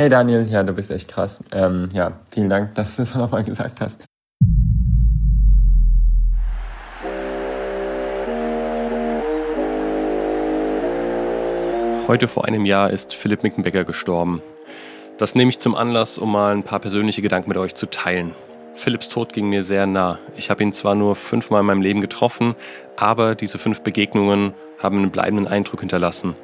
Hey Daniel, ja, du bist echt krass. Ähm, ja, vielen Dank, dass du es nochmal gesagt hast. Heute vor einem Jahr ist Philipp Mickenbecker gestorben. Das nehme ich zum Anlass, um mal ein paar persönliche Gedanken mit euch zu teilen. Philipps Tod ging mir sehr nah. Ich habe ihn zwar nur fünfmal in meinem Leben getroffen, aber diese fünf Begegnungen haben einen bleibenden Eindruck hinterlassen.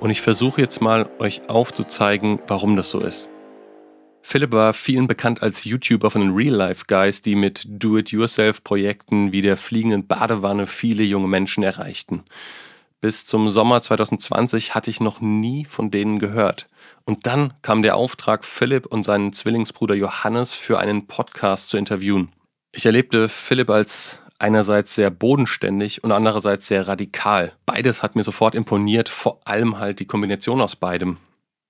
Und ich versuche jetzt mal euch aufzuzeigen, warum das so ist. Philipp war vielen bekannt als YouTuber von den Real-Life-Guys, die mit Do-it-yourself-Projekten wie der fliegenden Badewanne viele junge Menschen erreichten. Bis zum Sommer 2020 hatte ich noch nie von denen gehört. Und dann kam der Auftrag, Philipp und seinen Zwillingsbruder Johannes für einen Podcast zu interviewen. Ich erlebte Philipp als einerseits sehr bodenständig und andererseits sehr radikal. Beides hat mir sofort imponiert, vor allem halt die Kombination aus beidem.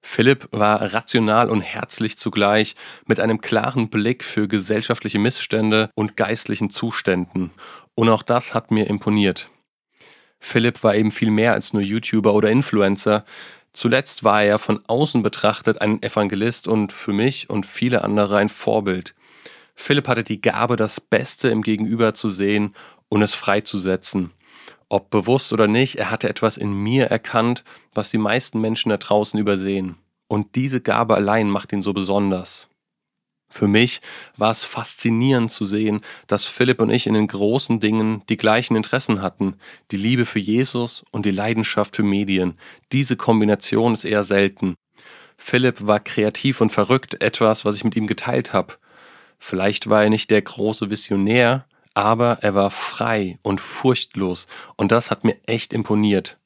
Philipp war rational und herzlich zugleich, mit einem klaren Blick für gesellschaftliche Missstände und geistlichen Zuständen. Und auch das hat mir imponiert. Philipp war eben viel mehr als nur YouTuber oder Influencer. Zuletzt war er von außen betrachtet ein Evangelist und für mich und viele andere ein Vorbild. Philipp hatte die Gabe, das Beste im Gegenüber zu sehen und es freizusetzen. Ob bewusst oder nicht, er hatte etwas in mir erkannt, was die meisten Menschen da draußen übersehen. Und diese Gabe allein macht ihn so besonders. Für mich war es faszinierend zu sehen, dass Philipp und ich in den großen Dingen die gleichen Interessen hatten, die Liebe für Jesus und die Leidenschaft für Medien. Diese Kombination ist eher selten. Philipp war kreativ und verrückt, etwas, was ich mit ihm geteilt habe. Vielleicht war er nicht der große Visionär, aber er war frei und furchtlos und das hat mir echt imponiert.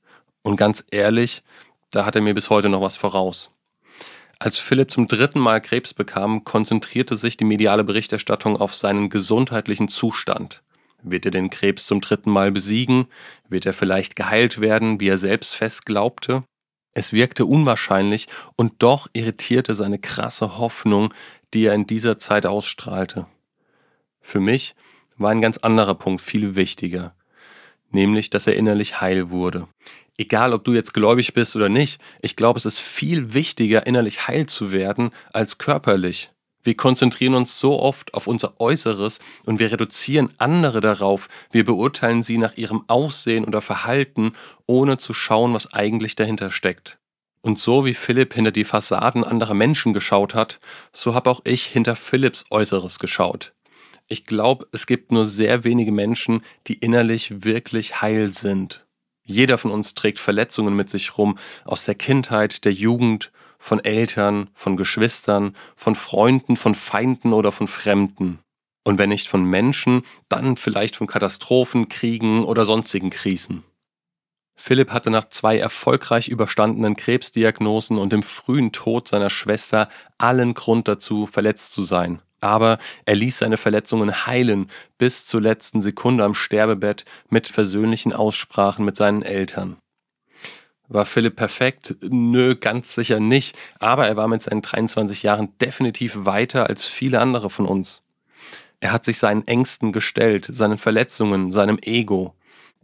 Und ganz ehrlich, da hat er mir bis heute noch was voraus. Als Philipp zum dritten Mal Krebs bekam, konzentrierte sich die mediale Berichterstattung auf seinen gesundheitlichen Zustand. Wird er den Krebs zum dritten Mal besiegen? Wird er vielleicht geheilt werden, wie er selbst fest glaubte? Es wirkte unwahrscheinlich und doch irritierte seine krasse Hoffnung, die er in dieser Zeit ausstrahlte. Für mich war ein ganz anderer Punkt viel wichtiger, nämlich dass er innerlich heil wurde egal ob du jetzt gläubig bist oder nicht, ich glaube, es ist viel wichtiger, innerlich heil zu werden, als körperlich. Wir konzentrieren uns so oft auf unser Äußeres und wir reduzieren andere darauf, wir beurteilen sie nach ihrem Aussehen oder Verhalten, ohne zu schauen, was eigentlich dahinter steckt. Und so wie Philipp hinter die Fassaden anderer Menschen geschaut hat, so habe auch ich hinter Philipps Äußeres geschaut. Ich glaube, es gibt nur sehr wenige Menschen, die innerlich wirklich heil sind. Jeder von uns trägt Verletzungen mit sich rum aus der Kindheit, der Jugend, von Eltern, von Geschwistern, von Freunden, von Feinden oder von Fremden. Und wenn nicht von Menschen, dann vielleicht von Katastrophen, Kriegen oder sonstigen Krisen. Philipp hatte nach zwei erfolgreich überstandenen Krebsdiagnosen und dem frühen Tod seiner Schwester allen Grund dazu, verletzt zu sein. Aber er ließ seine Verletzungen heilen bis zur letzten Sekunde am Sterbebett mit versöhnlichen Aussprachen mit seinen Eltern. War Philipp perfekt? Nö, ganz sicher nicht. Aber er war mit seinen 23 Jahren definitiv weiter als viele andere von uns. Er hat sich seinen Ängsten gestellt, seinen Verletzungen, seinem Ego.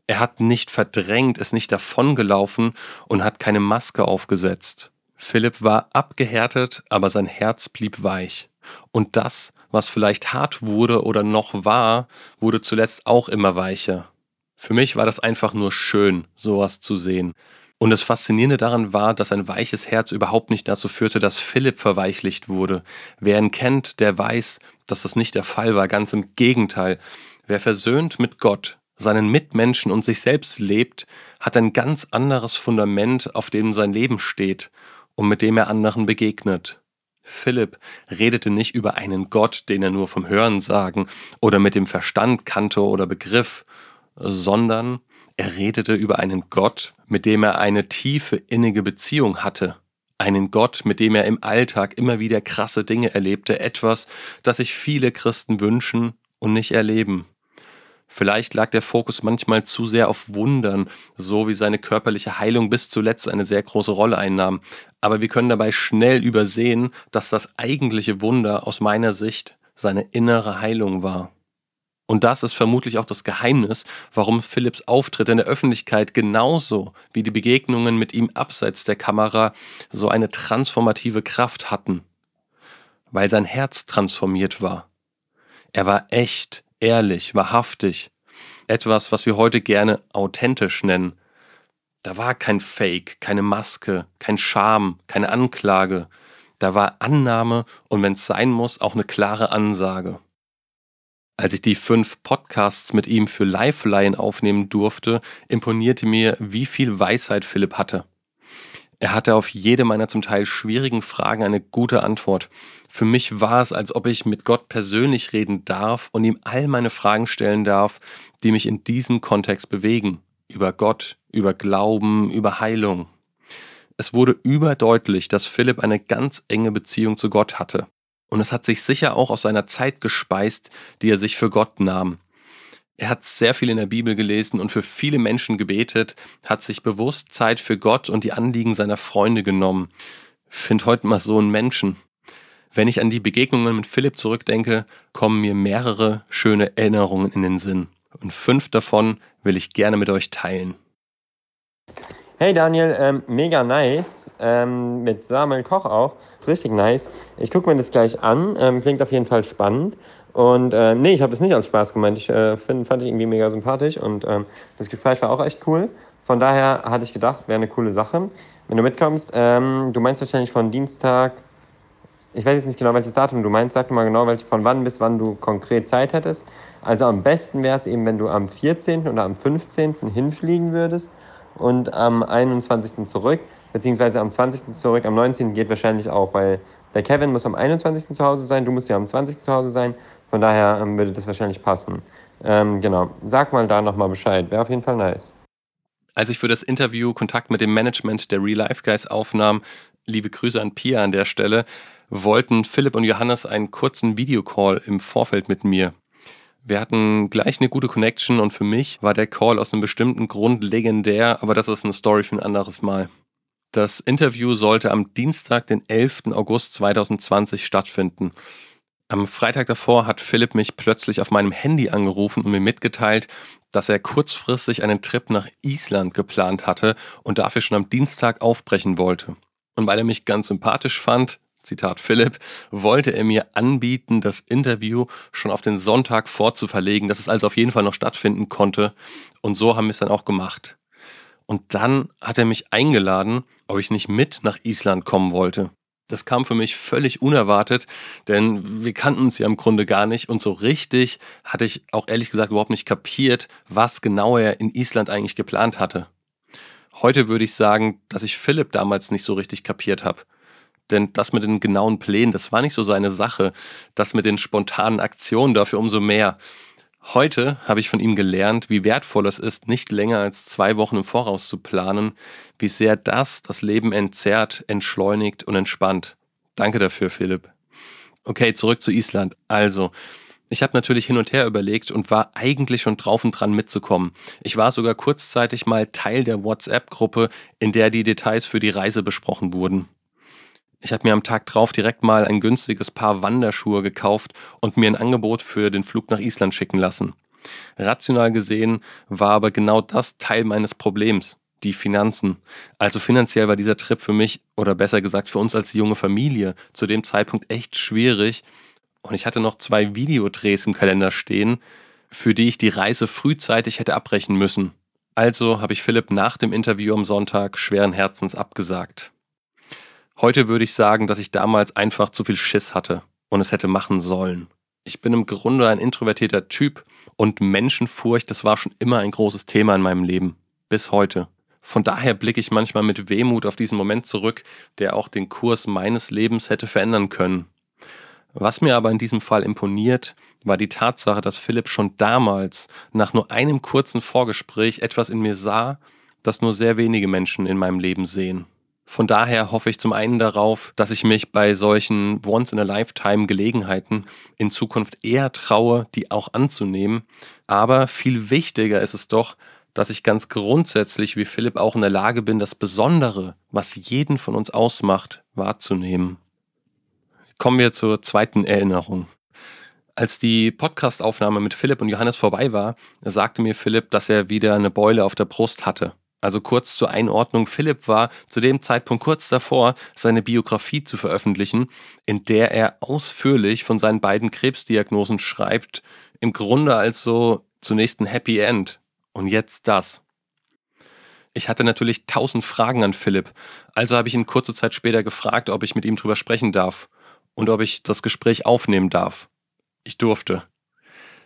Er hat nicht verdrängt, ist nicht davongelaufen und hat keine Maske aufgesetzt. Philipp war abgehärtet, aber sein Herz blieb weich. Und das, was vielleicht hart wurde oder noch war, wurde zuletzt auch immer weicher. Für mich war das einfach nur schön, sowas zu sehen. Und das Faszinierende daran war, dass ein weiches Herz überhaupt nicht dazu führte, dass Philipp verweichlicht wurde. Wer ihn kennt, der weiß, dass das nicht der Fall war, ganz im Gegenteil. Wer versöhnt mit Gott, seinen Mitmenschen und sich selbst lebt, hat ein ganz anderes Fundament, auf dem sein Leben steht und mit dem er anderen begegnet. Philipp redete nicht über einen Gott, den er nur vom Hören sagen oder mit dem Verstand kannte oder begriff, sondern er redete über einen Gott, mit dem er eine tiefe innige Beziehung hatte, einen Gott, mit dem er im Alltag immer wieder krasse Dinge erlebte, etwas, das sich viele Christen wünschen und nicht erleben. Vielleicht lag der Fokus manchmal zu sehr auf Wundern, so wie seine körperliche Heilung bis zuletzt eine sehr große Rolle einnahm. Aber wir können dabei schnell übersehen, dass das eigentliche Wunder aus meiner Sicht seine innere Heilung war. Und das ist vermutlich auch das Geheimnis, warum Philipps Auftritt in der Öffentlichkeit genauso wie die Begegnungen mit ihm abseits der Kamera so eine transformative Kraft hatten. Weil sein Herz transformiert war. Er war echt, ehrlich, wahrhaftig. Etwas, was wir heute gerne authentisch nennen. Da war kein Fake, keine Maske, kein Scham, keine Anklage. Da war Annahme und wenn es sein muss, auch eine klare Ansage. Als ich die fünf Podcasts mit ihm für Lifeline aufnehmen durfte, imponierte mir, wie viel Weisheit Philipp hatte. Er hatte auf jede meiner zum Teil schwierigen Fragen eine gute Antwort. Für mich war es, als ob ich mit Gott persönlich reden darf und ihm all meine Fragen stellen darf, die mich in diesem Kontext bewegen. Über Gott, über Glauben, über Heilung. Es wurde überdeutlich, dass Philipp eine ganz enge Beziehung zu Gott hatte. Und es hat sich sicher auch aus seiner Zeit gespeist, die er sich für Gott nahm. Er hat sehr viel in der Bibel gelesen und für viele Menschen gebetet, hat sich bewusst Zeit für Gott und die Anliegen seiner Freunde genommen. Find heute mal so einen Menschen. Wenn ich an die Begegnungen mit Philipp zurückdenke, kommen mir mehrere schöne Erinnerungen in den Sinn. Und fünf davon will ich gerne mit euch teilen. Hey Daniel, ähm, mega nice. Ähm, mit Samuel Koch auch. Ist richtig nice. Ich gucke mir das gleich an. Ähm, klingt auf jeden Fall spannend. Und äh, nee, ich habe das nicht als Spaß gemeint. Ich äh, find, fand ich irgendwie mega sympathisch und ähm, das Gespräch war auch echt cool. Von daher hatte ich gedacht, wäre eine coole Sache. Wenn du mitkommst, ähm, du meinst wahrscheinlich von Dienstag, ich weiß jetzt nicht genau, welches Datum du meinst, sag mal genau, welch, von wann bis wann du konkret Zeit hättest. Also am besten wäre es eben, wenn du am 14. oder am 15. hinfliegen würdest und am 21. zurück, beziehungsweise am 20. zurück, am 19. geht wahrscheinlich auch, weil der Kevin muss am 21. zu Hause sein, du musst ja am 20. zu Hause sein, von daher ähm, würde das wahrscheinlich passen. Ähm, genau, sag mal da nochmal Bescheid, wäre auf jeden Fall nice. Als ich für das Interview Kontakt mit dem Management der Real Life Guys aufnahm, liebe Grüße an Pia an der Stelle, wollten Philipp und Johannes einen kurzen Videocall im Vorfeld mit mir. Wir hatten gleich eine gute Connection und für mich war der Call aus einem bestimmten Grund legendär, aber das ist eine Story für ein anderes Mal. Das Interview sollte am Dienstag, den 11. August 2020 stattfinden. Am Freitag davor hat Philipp mich plötzlich auf meinem Handy angerufen und mir mitgeteilt, dass er kurzfristig einen Trip nach Island geplant hatte und dafür schon am Dienstag aufbrechen wollte. Und weil er mich ganz sympathisch fand, Zitat Philipp, wollte er mir anbieten, das Interview schon auf den Sonntag vorzuverlegen, dass es also auf jeden Fall noch stattfinden konnte. Und so haben wir es dann auch gemacht. Und dann hat er mich eingeladen, ob ich nicht mit nach Island kommen wollte. Das kam für mich völlig unerwartet, denn wir kannten uns ja im Grunde gar nicht und so richtig hatte ich auch ehrlich gesagt überhaupt nicht kapiert, was genau er in Island eigentlich geplant hatte. Heute würde ich sagen, dass ich Philipp damals nicht so richtig kapiert habe. Denn das mit den genauen Plänen, das war nicht so seine Sache. Das mit den spontanen Aktionen dafür umso mehr. Heute habe ich von ihm gelernt, wie wertvoll es ist, nicht länger als zwei Wochen im Voraus zu planen, wie sehr das das Leben entzerrt, entschleunigt und entspannt. Danke dafür, Philipp. Okay, zurück zu Island. Also, ich habe natürlich hin und her überlegt und war eigentlich schon drauf und dran mitzukommen. Ich war sogar kurzzeitig mal Teil der WhatsApp-Gruppe, in der die Details für die Reise besprochen wurden. Ich habe mir am Tag drauf direkt mal ein günstiges Paar Wanderschuhe gekauft und mir ein Angebot für den Flug nach Island schicken lassen. Rational gesehen war aber genau das Teil meines Problems, die Finanzen. Also finanziell war dieser Trip für mich, oder besser gesagt für uns als junge Familie, zu dem Zeitpunkt echt schwierig. Und ich hatte noch zwei Videodrehs im Kalender stehen, für die ich die Reise frühzeitig hätte abbrechen müssen. Also habe ich Philipp nach dem Interview am Sonntag schweren Herzens abgesagt. Heute würde ich sagen, dass ich damals einfach zu viel Schiss hatte und es hätte machen sollen. Ich bin im Grunde ein introvertierter Typ und Menschenfurcht, das war schon immer ein großes Thema in meinem Leben. Bis heute. Von daher blicke ich manchmal mit Wehmut auf diesen Moment zurück, der auch den Kurs meines Lebens hätte verändern können. Was mir aber in diesem Fall imponiert, war die Tatsache, dass Philipp schon damals, nach nur einem kurzen Vorgespräch, etwas in mir sah, das nur sehr wenige Menschen in meinem Leben sehen. Von daher hoffe ich zum einen darauf, dass ich mich bei solchen Once-in-a-Lifetime-Gelegenheiten in Zukunft eher traue, die auch anzunehmen. Aber viel wichtiger ist es doch, dass ich ganz grundsätzlich wie Philipp auch in der Lage bin, das Besondere, was jeden von uns ausmacht, wahrzunehmen. Kommen wir zur zweiten Erinnerung. Als die Podcastaufnahme mit Philipp und Johannes vorbei war, sagte mir Philipp, dass er wieder eine Beule auf der Brust hatte. Also kurz zur Einordnung, Philipp war zu dem Zeitpunkt kurz davor, seine Biografie zu veröffentlichen, in der er ausführlich von seinen beiden Krebsdiagnosen schreibt, im Grunde also zunächst ein Happy End und jetzt das. Ich hatte natürlich tausend Fragen an Philipp, also habe ich ihn kurze Zeit später gefragt, ob ich mit ihm drüber sprechen darf und ob ich das Gespräch aufnehmen darf. Ich durfte.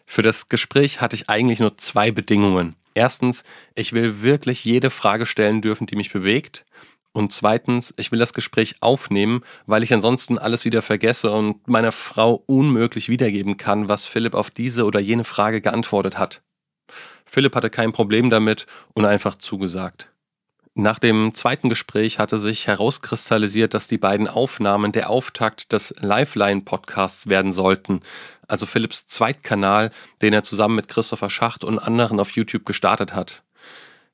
Für das Gespräch hatte ich eigentlich nur zwei Bedingungen. Erstens, ich will wirklich jede Frage stellen dürfen, die mich bewegt. Und zweitens, ich will das Gespräch aufnehmen, weil ich ansonsten alles wieder vergesse und meiner Frau unmöglich wiedergeben kann, was Philipp auf diese oder jene Frage geantwortet hat. Philipp hatte kein Problem damit und einfach zugesagt. Nach dem zweiten Gespräch hatte sich herauskristallisiert, dass die beiden Aufnahmen der Auftakt des Lifeline-Podcasts werden sollten, also Philipps Zweitkanal, den er zusammen mit Christopher Schacht und anderen auf YouTube gestartet hat.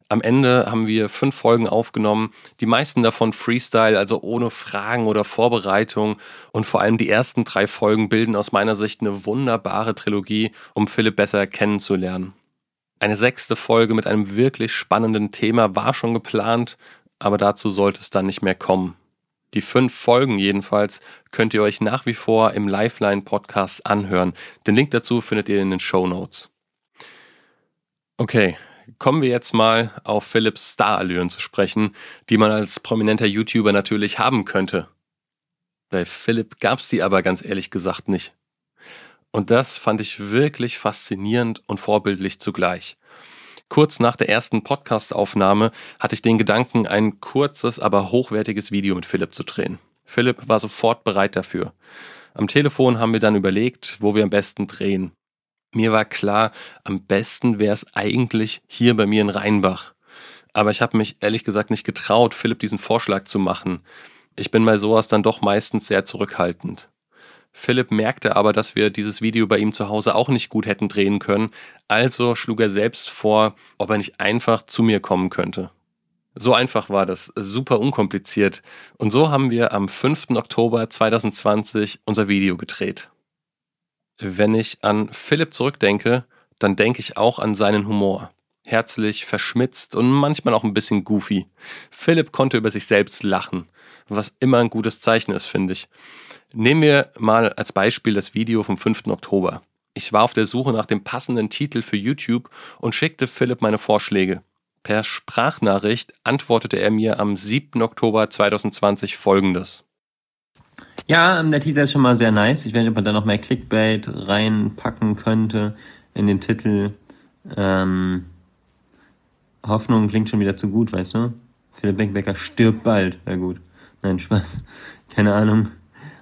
Am Ende haben wir fünf Folgen aufgenommen, die meisten davon Freestyle, also ohne Fragen oder Vorbereitung. Und vor allem die ersten drei Folgen bilden aus meiner Sicht eine wunderbare Trilogie, um Philipp besser kennenzulernen. Eine sechste Folge mit einem wirklich spannenden Thema war schon geplant, aber dazu sollte es dann nicht mehr kommen. Die fünf Folgen jedenfalls könnt ihr euch nach wie vor im Lifeline Podcast anhören. Den Link dazu findet ihr in den Show Notes. Okay, kommen wir jetzt mal auf Philips Starallüren zu sprechen, die man als prominenter YouTuber natürlich haben könnte. Bei Philipp gab es die aber ganz ehrlich gesagt nicht. Und das fand ich wirklich faszinierend und vorbildlich zugleich. Kurz nach der ersten Podcast-Aufnahme hatte ich den Gedanken, ein kurzes, aber hochwertiges Video mit Philipp zu drehen. Philipp war sofort bereit dafür. Am Telefon haben wir dann überlegt, wo wir am besten drehen. Mir war klar, am besten wäre es eigentlich hier bei mir in Rheinbach. Aber ich habe mich ehrlich gesagt nicht getraut, Philipp diesen Vorschlag zu machen. Ich bin bei sowas dann doch meistens sehr zurückhaltend. Philipp merkte aber, dass wir dieses Video bei ihm zu Hause auch nicht gut hätten drehen können, also schlug er selbst vor, ob er nicht einfach zu mir kommen könnte. So einfach war das, super unkompliziert. Und so haben wir am 5. Oktober 2020 unser Video gedreht. Wenn ich an Philipp zurückdenke, dann denke ich auch an seinen Humor. Herzlich, verschmitzt und manchmal auch ein bisschen goofy. Philipp konnte über sich selbst lachen, was immer ein gutes Zeichen ist, finde ich. Nehmen wir mal als Beispiel das Video vom 5. Oktober. Ich war auf der Suche nach dem passenden Titel für YouTube und schickte Philipp meine Vorschläge. Per Sprachnachricht antwortete er mir am 7. Oktober 2020 folgendes. Ja, ähm, der Teaser ist schon mal sehr nice. Ich weiß nicht, ob man da noch mehr Clickbait reinpacken könnte in den Titel. Ähm, Hoffnung klingt schon wieder zu gut, weißt du? Philipp Beckbecker stirbt bald. Wäre gut. Nein, Spaß. Keine Ahnung.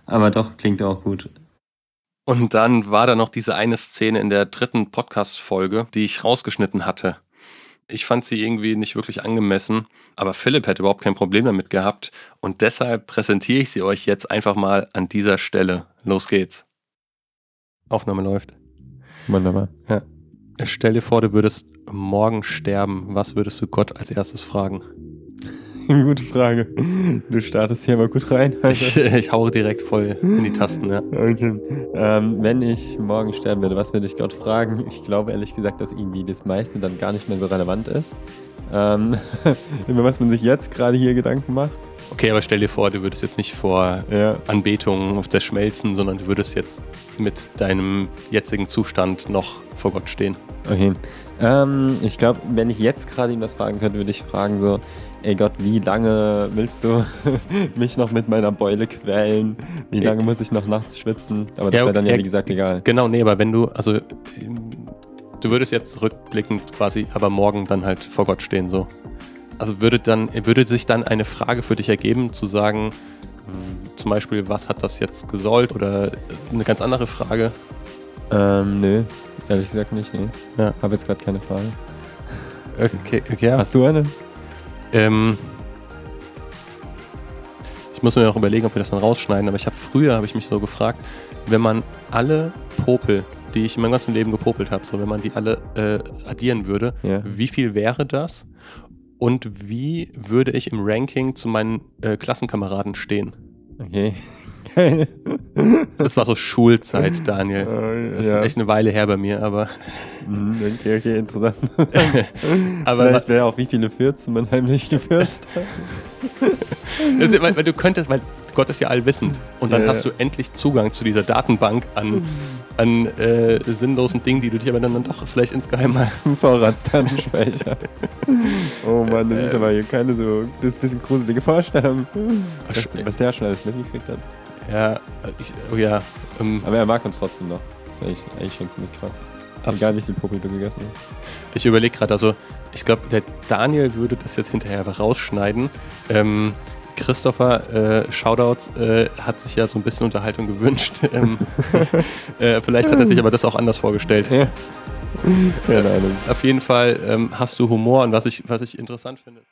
Aber doch, klingt auch gut. Und dann war da noch diese eine Szene in der dritten Podcast-Folge, die ich rausgeschnitten hatte. Ich fand sie irgendwie nicht wirklich angemessen, aber Philipp hätte überhaupt kein Problem damit gehabt und deshalb präsentiere ich sie euch jetzt einfach mal an dieser Stelle. Los geht's. Aufnahme läuft. Wunderbar. Ja. Stell dir vor, du würdest morgen sterben. Was würdest du Gott als erstes fragen? Gute Frage. Du startest hier mal gut rein. Ich, ich haue direkt voll in die Tasten, ja. Okay. Ähm, wenn ich morgen sterben würde, was würde ich Gott fragen? Ich glaube ehrlich gesagt, dass irgendwie das meiste dann gar nicht mehr so relevant ist. Ähm, über was man sich jetzt gerade hier Gedanken macht. Okay, aber stell dir vor, du würdest jetzt nicht vor ja. Anbetung auf das Schmelzen, sondern du würdest jetzt mit deinem jetzigen Zustand noch vor Gott stehen. Okay. Ähm, ich glaube, wenn ich jetzt gerade ihm das fragen könnte, würde ich fragen so, ey Gott, wie lange willst du mich noch mit meiner Beule quälen? Wie lange muss ich noch nachts schwitzen? Aber das ja, wäre dann ja, wie gesagt, egal. Genau, nee, aber wenn du, also du würdest jetzt rückblickend quasi, aber morgen dann halt vor Gott stehen, so. Also würde dann, würde sich dann eine Frage für dich ergeben, zu sagen, zum Beispiel, was hat das jetzt gesollt oder eine ganz andere Frage? Ähm, nö, ehrlich gesagt nicht, nee. Ja. Habe jetzt gerade keine Frage. Okay, okay. Ja. Hast du eine? Ähm, ich muss mir auch überlegen, ob wir das dann rausschneiden, aber ich habe früher, habe ich mich so gefragt, wenn man alle Popel, die ich in meinem ganzen Leben gepopelt habe, so wenn man die alle äh, addieren würde, ja. wie viel wäre das? Und wie würde ich im Ranking zu meinen äh, Klassenkameraden stehen? Okay. das war so Schulzeit, Daniel. Uh, das ja. ist echt eine Weile her bei mir, aber. Mhm, okay, okay, interessant. aber Vielleicht wäre auch, wie viele Fürzen man heimlich gefürzt hat. weil, weil, du könntest, weil Gott ist ja allwissend. Und dann ja, hast du endlich Zugang zu dieser Datenbank an, an äh, sinnlosen Dingen, die du dir aber dann, dann doch vielleicht insgeheim mal. Vorratsdatenspeicher. oh Mann, das ist aber hier keine so. Das ist ein bisschen gruselige Vorstellung. Was, was der schon alles mitgekriegt hat. Ja, ich, oh ja. Ähm, aber er mag uns trotzdem noch. Das ist eigentlich, eigentlich schon ziemlich krass. Absolut. Egal, wie viel Puppel du gegessen hast. Ich überlege gerade, also, ich glaube, der Daniel würde das jetzt hinterher rausschneiden. Ähm, Christopher, äh, Shoutouts, äh, hat sich ja so ein bisschen Unterhaltung gewünscht. ähm, äh, vielleicht hat er sich aber das auch anders vorgestellt. Ja. Keine Ahnung. Auf jeden Fall ähm, hast du Humor und was ich, was ich interessant finde.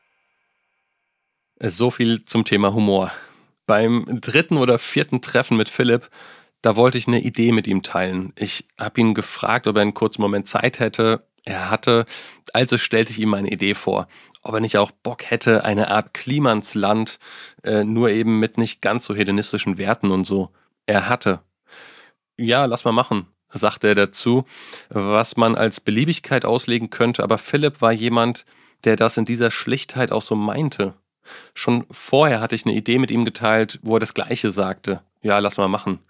So viel zum Thema Humor. Beim dritten oder vierten Treffen mit Philipp, da wollte ich eine Idee mit ihm teilen. Ich habe ihn gefragt, ob er einen kurzen Moment Zeit hätte. Er hatte, also stellte ich ihm meine Idee vor ob er nicht auch Bock hätte, eine Art Klimansland, äh, nur eben mit nicht ganz so hedonistischen Werten und so. Er hatte. Ja, lass mal machen, sagte er dazu, was man als Beliebigkeit auslegen könnte, aber Philipp war jemand, der das in dieser Schlichtheit auch so meinte. Schon vorher hatte ich eine Idee mit ihm geteilt, wo er das Gleiche sagte. Ja, lass mal machen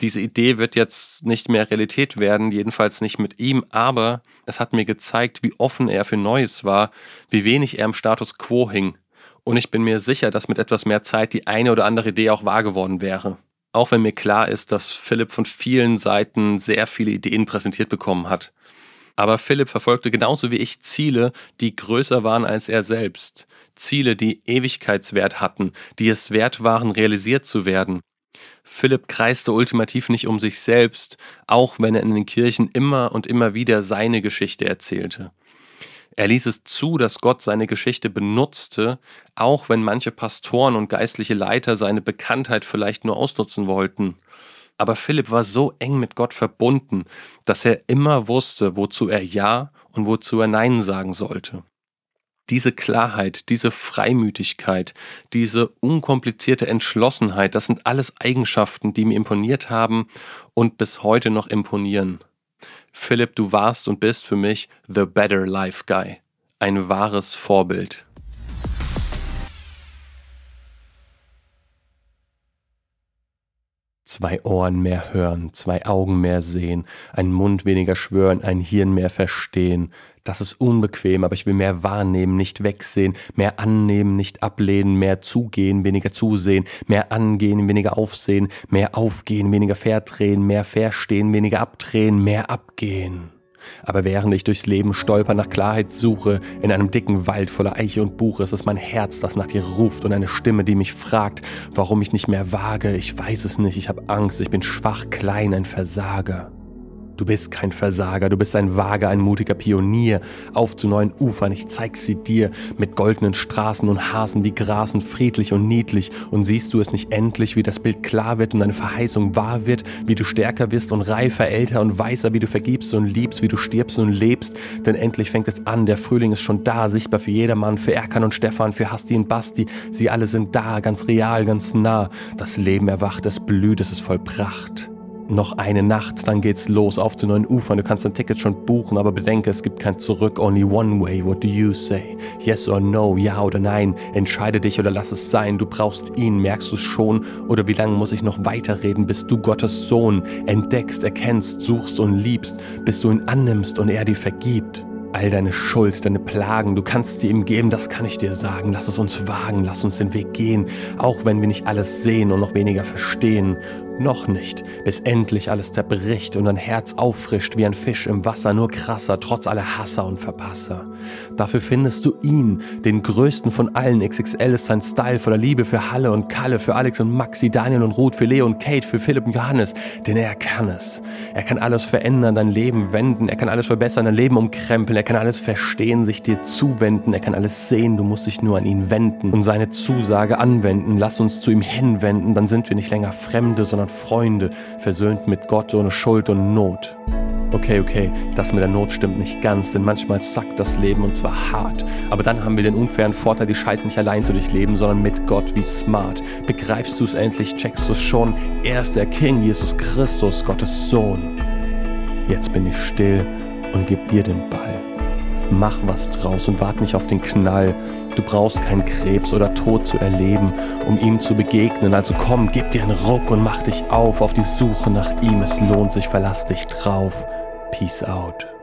diese Idee wird jetzt nicht mehr Realität werden, jedenfalls nicht mit ihm, aber es hat mir gezeigt, wie offen er für Neues war, wie wenig er im Status quo hing. Und ich bin mir sicher, dass mit etwas mehr Zeit die eine oder andere Idee auch wahr geworden wäre. Auch wenn mir klar ist, dass Philipp von vielen Seiten sehr viele Ideen präsentiert bekommen hat. Aber Philipp verfolgte genauso wie ich Ziele, die größer waren als er selbst. Ziele, die Ewigkeitswert hatten, die es wert waren, realisiert zu werden. Philipp kreiste ultimativ nicht um sich selbst, auch wenn er in den Kirchen immer und immer wieder seine Geschichte erzählte. Er ließ es zu, dass Gott seine Geschichte benutzte, auch wenn manche Pastoren und geistliche Leiter seine Bekanntheit vielleicht nur ausnutzen wollten. Aber Philipp war so eng mit Gott verbunden, dass er immer wusste, wozu er Ja und wozu er Nein sagen sollte diese Klarheit, diese Freimütigkeit, diese unkomplizierte Entschlossenheit, das sind alles Eigenschaften, die mir imponiert haben und bis heute noch imponieren. Philipp, du warst und bist für mich the better life guy, ein wahres Vorbild. Zwei Ohren mehr hören, zwei Augen mehr sehen, ein Mund weniger schwören, ein Hirn mehr verstehen, das ist unbequem, aber ich will mehr wahrnehmen, nicht wegsehen, mehr annehmen, nicht ablehnen, mehr zugehen, weniger zusehen, mehr angehen, weniger aufsehen, mehr aufgehen, weniger verdrehen, mehr verstehen, weniger abdrehen, mehr abgehen. Aber während ich durchs Leben stolper, nach Klarheit suche, in einem dicken Wald voller Eiche und Buche, ist es mein Herz, das nach dir ruft und eine Stimme, die mich fragt, warum ich nicht mehr wage. Ich weiß es nicht, ich habe Angst, ich bin schwach, klein, ein Versager. Du bist kein Versager, du bist ein vager, ein mutiger Pionier. Auf zu neuen Ufern, ich zeig sie dir, mit goldenen Straßen und Hasen, die grasen, friedlich und niedlich. Und siehst du es nicht endlich, wie das Bild klar wird und deine Verheißung wahr wird, wie du stärker wirst und reifer, älter und weißer, wie du vergibst und liebst, wie du stirbst und lebst. Denn endlich fängt es an, der Frühling ist schon da, sichtbar für jedermann, für Erkan und Stefan, für Hasti und Basti. Sie alle sind da, ganz real, ganz nah. Das Leben erwacht, es blüht, es ist voll Pracht. Noch eine Nacht, dann geht's los auf zu neuen Ufern. Du kannst dein Ticket schon buchen, aber bedenke, es gibt kein Zurück. Only one way. What do you say? Yes or no? Ja oder nein? Entscheide dich oder lass es sein. Du brauchst ihn. Merkst du's schon? Oder wie lange muss ich noch weiterreden, bis du Gottes Sohn entdeckst, erkennst, suchst und liebst, bis du ihn annimmst und er dir vergibt? All deine Schuld, deine Plagen, du kannst sie ihm geben, das kann ich dir sagen. Lass es uns wagen, lass uns den Weg gehen, auch wenn wir nicht alles sehen und noch weniger verstehen. Noch nicht, bis endlich alles zerbricht und dein Herz auffrischt wie ein Fisch im Wasser, nur krasser, trotz aller Hasser und Verpasser. Dafür findest du ihn, den größten von allen. XXL ist sein Style voller Liebe für Halle und Kalle, für Alex und Maxi, Daniel und Ruth, für Leo und Kate, für Philipp und Johannes. Denn er kann es. Er kann alles verändern, dein Leben wenden. Er kann alles verbessern, dein Leben umkrempeln. Er kann alles verstehen, sich dir zuwenden. Er kann alles sehen, du musst dich nur an ihn wenden und seine Zusage anwenden. Lass uns zu ihm hinwenden, dann sind wir nicht länger Fremde, sondern Freunde, versöhnt mit Gott ohne Schuld und Not. Okay, okay, das mit der Not stimmt nicht ganz, denn manchmal sackt das Leben und zwar hart. Aber dann haben wir den unfairen Vorteil, die Scheiße nicht allein zu durchleben, sondern mit Gott wie smart. Begreifst du es endlich, checkst du es schon? Er ist der King, Jesus Christus, Gottes Sohn. Jetzt bin ich still und geb dir den Ball. Mach was draus und wart nicht auf den Knall. Du brauchst keinen Krebs oder Tod zu erleben, um ihm zu begegnen. Also komm, gib dir einen Ruck und mach dich auf auf die Suche nach ihm. Es lohnt sich, verlass dich drauf. Peace out.